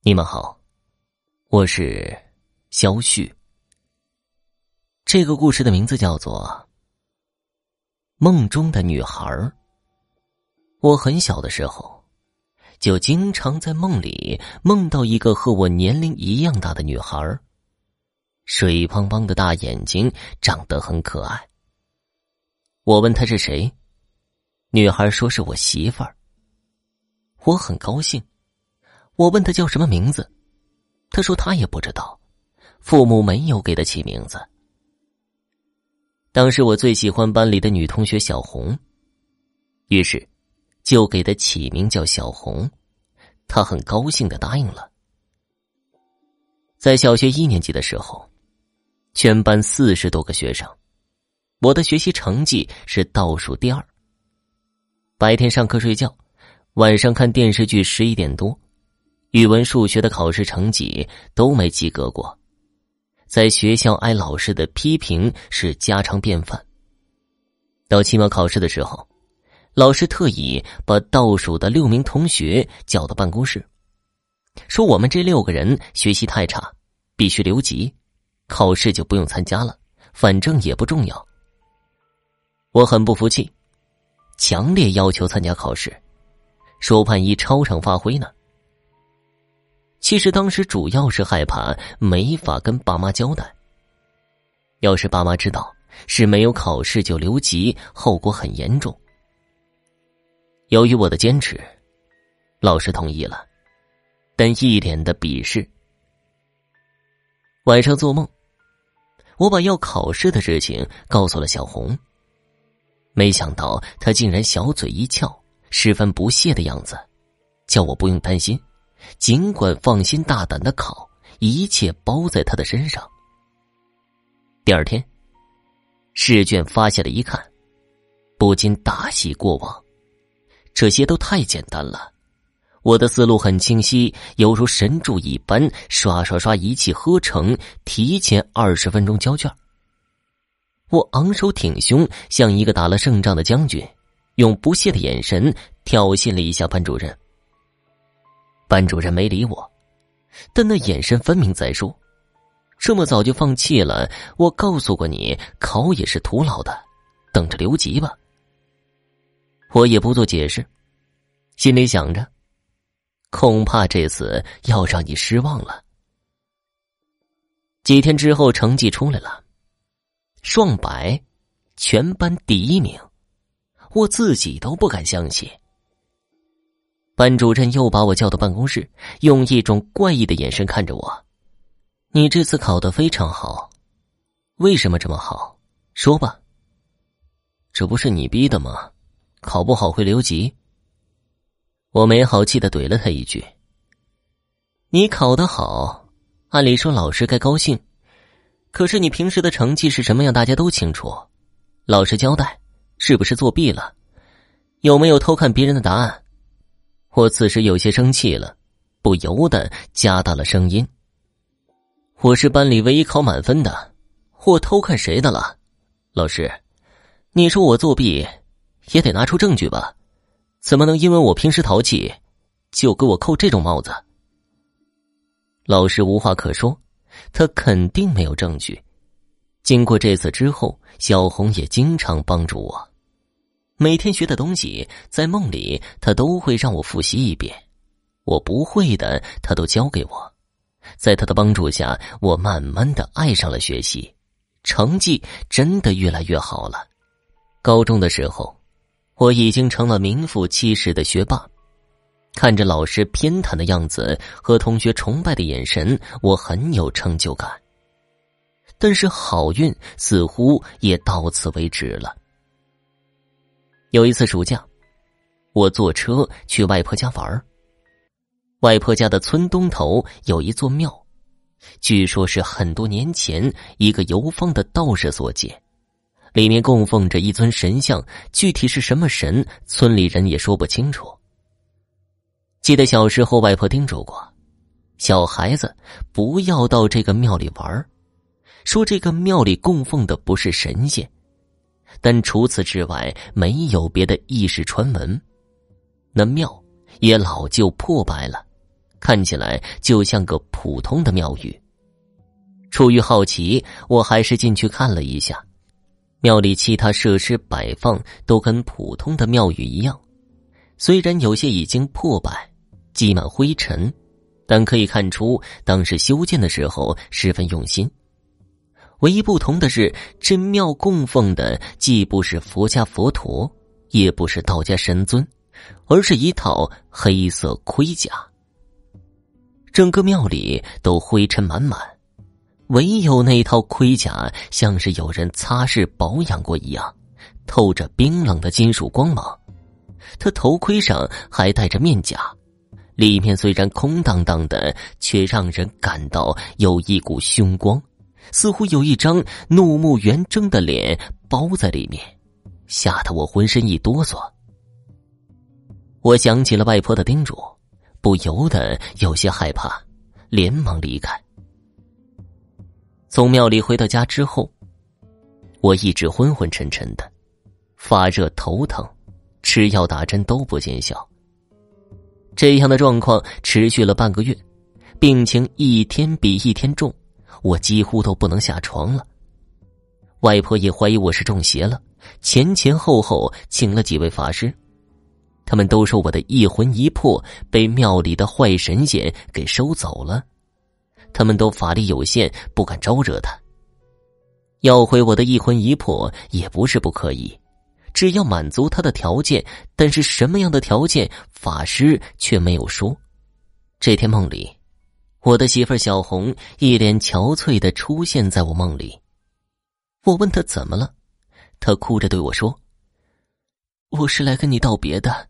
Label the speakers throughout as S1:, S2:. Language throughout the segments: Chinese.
S1: 你们好，我是肖旭。这个故事的名字叫做《梦中的女孩》。我很小的时候，就经常在梦里梦到一个和我年龄一样大的女孩，水汪汪的大眼睛，长得很可爱。我问她是谁，女孩说是我媳妇儿。我很高兴。我问他叫什么名字，他说他也不知道，父母没有给他起名字。当时我最喜欢班里的女同学小红，于是就给她起名叫小红，她很高兴的答应了。在小学一年级的时候，全班四十多个学生，我的学习成绩是倒数第二。白天上课睡觉，晚上看电视剧，十一点多。语文、数学的考试成绩都没及格过，在学校挨老师的批评是家常便饭。到期末考试的时候，老师特意把倒数的六名同学叫到办公室，说我们这六个人学习太差，必须留级，考试就不用参加了，反正也不重要。我很不服气，强烈要求参加考试，说万一超常发挥呢？其实当时主要是害怕没法跟爸妈交代。要是爸妈知道是没有考试就留级，后果很严重。由于我的坚持，老师同意了，但一脸的鄙视。晚上做梦，我把要考试的事情告诉了小红。没想到她竟然小嘴一翘，十分不屑的样子，叫我不用担心。尽管放心大胆的考，一切包在他的身上。第二天，试卷发下来一看，不禁大喜过望。这些都太简单了，我的思路很清晰，犹如神助一般，刷刷刷一气呵成，提前二十分钟交卷。我昂首挺胸，像一个打了胜仗的将军，用不屑的眼神挑衅了一下班主任。班主任没理我，但那眼神分明在说：“这么早就放弃了？我告诉过你，考也是徒劳的，等着留级吧。”我也不做解释，心里想着，恐怕这次要让你失望了。几天之后，成绩出来了，双百，全班第一名，我自己都不敢相信。班主任又把我叫到办公室，用一种怪异的眼神看着我：“你这次考得非常好，为什么这么好？说吧。”“这不是你逼的吗？考不好会留级。”我没好气的怼了他一句：“你考得好，按理说老师该高兴，可是你平时的成绩是什么样，大家都清楚。老实交代，是不是作弊了？有没有偷看别人的答案？”我此时有些生气了，不由得加大了声音：“我是班里唯一考满分的，我偷看谁的了？老师，你说我作弊，也得拿出证据吧？怎么能因为我平时淘气，就给我扣这种帽子？”老师无话可说，他肯定没有证据。经过这次之后，小红也经常帮助我。每天学的东西，在梦里他都会让我复习一遍，我不会的他都教给我。在他的帮助下，我慢慢的爱上了学习，成绩真的越来越好了。高中的时候，我已经成了名副其实的学霸。看着老师偏袒的样子和同学崇拜的眼神，我很有成就感。但是好运似乎也到此为止了。有一次暑假，我坐车去外婆家玩外婆家的村东头有一座庙，据说是很多年前一个游方的道士所建，里面供奉着一尊神像，具体是什么神，村里人也说不清楚。记得小时候，外婆叮嘱过，小孩子不要到这个庙里玩说这个庙里供奉的不是神仙。但除此之外，没有别的异事传闻。那庙也老旧破败了，看起来就像个普通的庙宇。出于好奇，我还是进去看了一下。庙里其他设施摆放都跟普通的庙宇一样，虽然有些已经破败、积满灰尘，但可以看出当时修建的时候十分用心。唯一不同的是，这庙供奉的既不是佛家佛陀，也不是道家神尊，而是一套黑色盔甲。整个庙里都灰尘满满。唯有那套盔甲像是有人擦拭保养过一样，透着冰冷的金属光芒。他头盔上还戴着面甲，里面虽然空荡荡的，却让人感到有一股凶光，似乎有一张怒目圆睁的脸包在里面，吓得我浑身一哆嗦。我想起了外婆的叮嘱，不由得有些害怕，连忙离开。从庙里回到家之后，我一直昏昏沉沉的，发热头疼，吃药打针都不见效。这样的状况持续了半个月，病情一天比一天重，我几乎都不能下床了。外婆也怀疑我是中邪了，前前后后请了几位法师，他们都说我的一魂一魄被庙里的坏神仙给收走了。他们都法力有限，不敢招惹他。要回我的一魂一魄也不是不可以，只要满足他的条件。但是什么样的条件，法师却没有说。这天梦里，我的媳妇小红一脸憔悴的出现在我梦里。我问她怎么了，她哭着对我说：“我是来跟你道别的，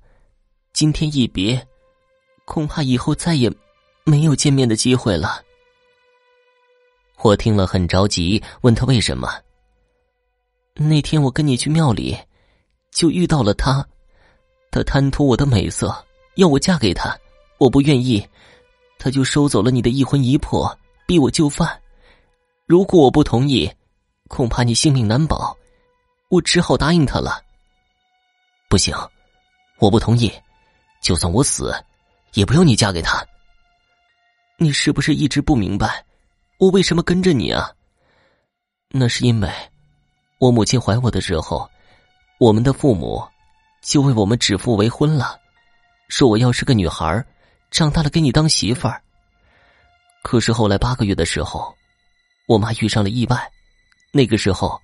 S1: 今天一别，恐怕以后再也没有见面的机会了。”我听了很着急，问他为什么。那天我跟你去庙里，就遇到了他，他贪图我的美色，要我嫁给他，我不愿意，他就收走了你的一魂一魄，逼我就范。如果我不同意，恐怕你性命难保，我只好答应他了。不行，我不同意，就算我死，也不用你嫁给他。你是不是一直不明白？我为什么跟着你啊？那是因为，我母亲怀我的时候，我们的父母就为我们指腹为婚了，说我要是个女孩，长大了给你当媳妇儿。可是后来八个月的时候，我妈遇上了意外，那个时候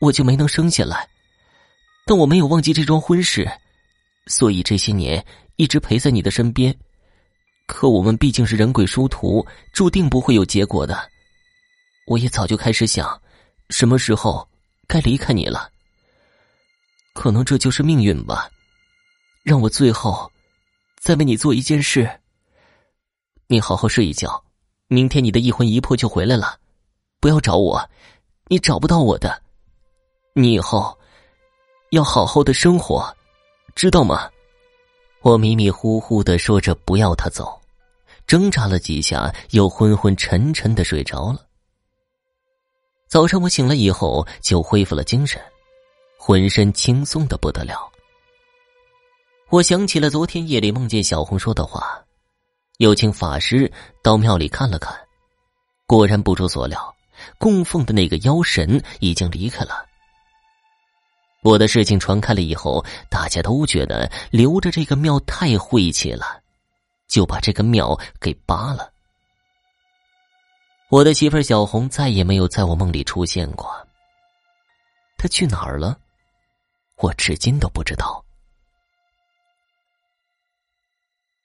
S1: 我就没能生下来。但我没有忘记这桩婚事，所以这些年一直陪在你的身边。可我们毕竟是人鬼殊途，注定不会有结果的。我也早就开始想，什么时候该离开你了。可能这就是命运吧，让我最后再为你做一件事。你好好睡一觉，明天你的一魂一魄就回来了。不要找我，你找不到我的。你以后要好好的生活，知道吗？我迷迷糊糊的说着“不要他走”，挣扎了几下，又昏昏沉沉的睡着了。早上我醒了以后，就恢复了精神，浑身轻松的不得了。我想起了昨天夜里梦见小红说的话，有请法师到庙里看了看，果然不出所料，供奉的那个妖神已经离开了。我的事情传开了以后，大家都觉得留着这个庙太晦气了，就把这个庙给扒了。我的媳妇小红再也没有在我梦里出现过。她去哪儿了？我至今都不知道。